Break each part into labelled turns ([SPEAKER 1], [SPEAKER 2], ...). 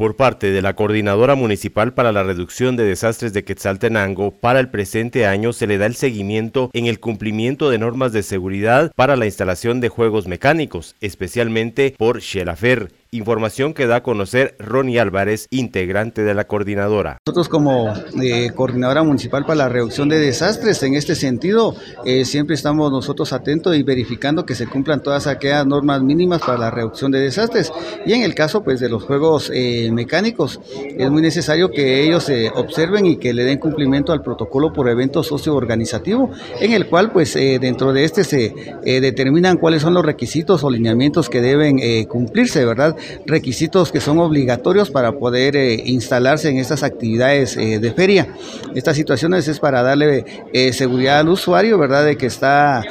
[SPEAKER 1] Por parte de la Coordinadora Municipal para la Reducción de Desastres de Quetzaltenango, para el presente año se le da el seguimiento en el cumplimiento de normas de seguridad para la instalación de juegos mecánicos, especialmente por Shelafer, Información que da a conocer Ronnie Álvarez, integrante de la coordinadora.
[SPEAKER 2] Nosotros como eh, coordinadora municipal para la reducción de desastres, en este sentido, eh, siempre estamos nosotros atentos y verificando que se cumplan todas aquellas normas mínimas para la reducción de desastres. Y en el caso pues de los juegos eh, mecánicos, es muy necesario que ellos observen y que le den cumplimiento al protocolo por evento socioorganizativo, en el cual pues dentro de este se determinan cuáles son los requisitos o lineamientos que deben cumplirse, ¿verdad? Requisitos que son obligatorios para poder eh, instalarse en estas actividades eh, de feria. Estas situaciones es para darle eh, seguridad al usuario, ¿verdad? De que está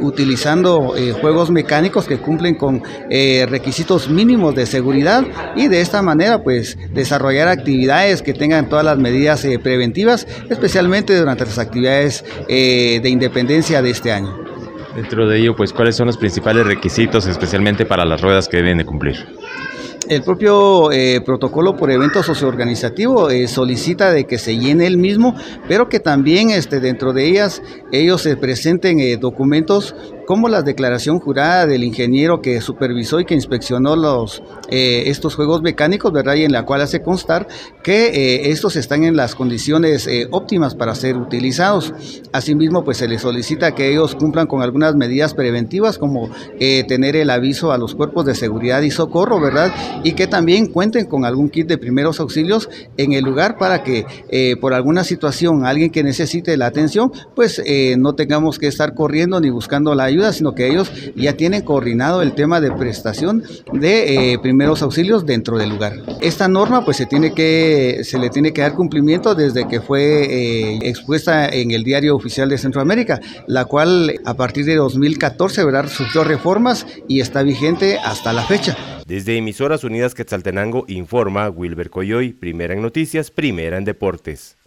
[SPEAKER 2] utilizando juegos mecánicos que cumplen con requisitos mínimos de seguridad y de esta manera pues desarrollar actividades que tengan todas las medidas preventivas, especialmente durante las actividades de independencia de este año.
[SPEAKER 1] Dentro de ello, pues, ¿cuáles son los principales requisitos, especialmente para las ruedas que deben de cumplir?
[SPEAKER 2] El propio eh, protocolo por evento socioorganizativo eh, solicita de que se llene el mismo, pero que también este, dentro de ellas ellos se presenten eh, documentos como la declaración jurada del ingeniero que supervisó y que inspeccionó los, estos juegos mecánicos, ¿verdad? Y en la cual hace constar que estos están en las condiciones óptimas para ser utilizados. Asimismo, pues se les solicita que ellos cumplan con algunas medidas preventivas, como tener el aviso a los cuerpos de seguridad y socorro, ¿verdad? y que también cuenten con algún kit de primeros auxilios en el lugar para que eh, por alguna situación alguien que necesite la atención, pues eh, no tengamos que estar corriendo ni buscando la ayuda, sino que ellos ya tienen coordinado el tema de prestación de eh, primeros auxilios dentro del lugar. Esta norma pues se le tiene que dar cumplimiento desde que fue expuesta en el Diario Oficial de Centroamérica, la cual a partir de 2014 ¿verdad? sufrió reformas y está vigente hasta la fecha.
[SPEAKER 1] Desde Emisoras Unidas Quetzaltenango informa Wilber Coyoy, primera en noticias, primera en deportes.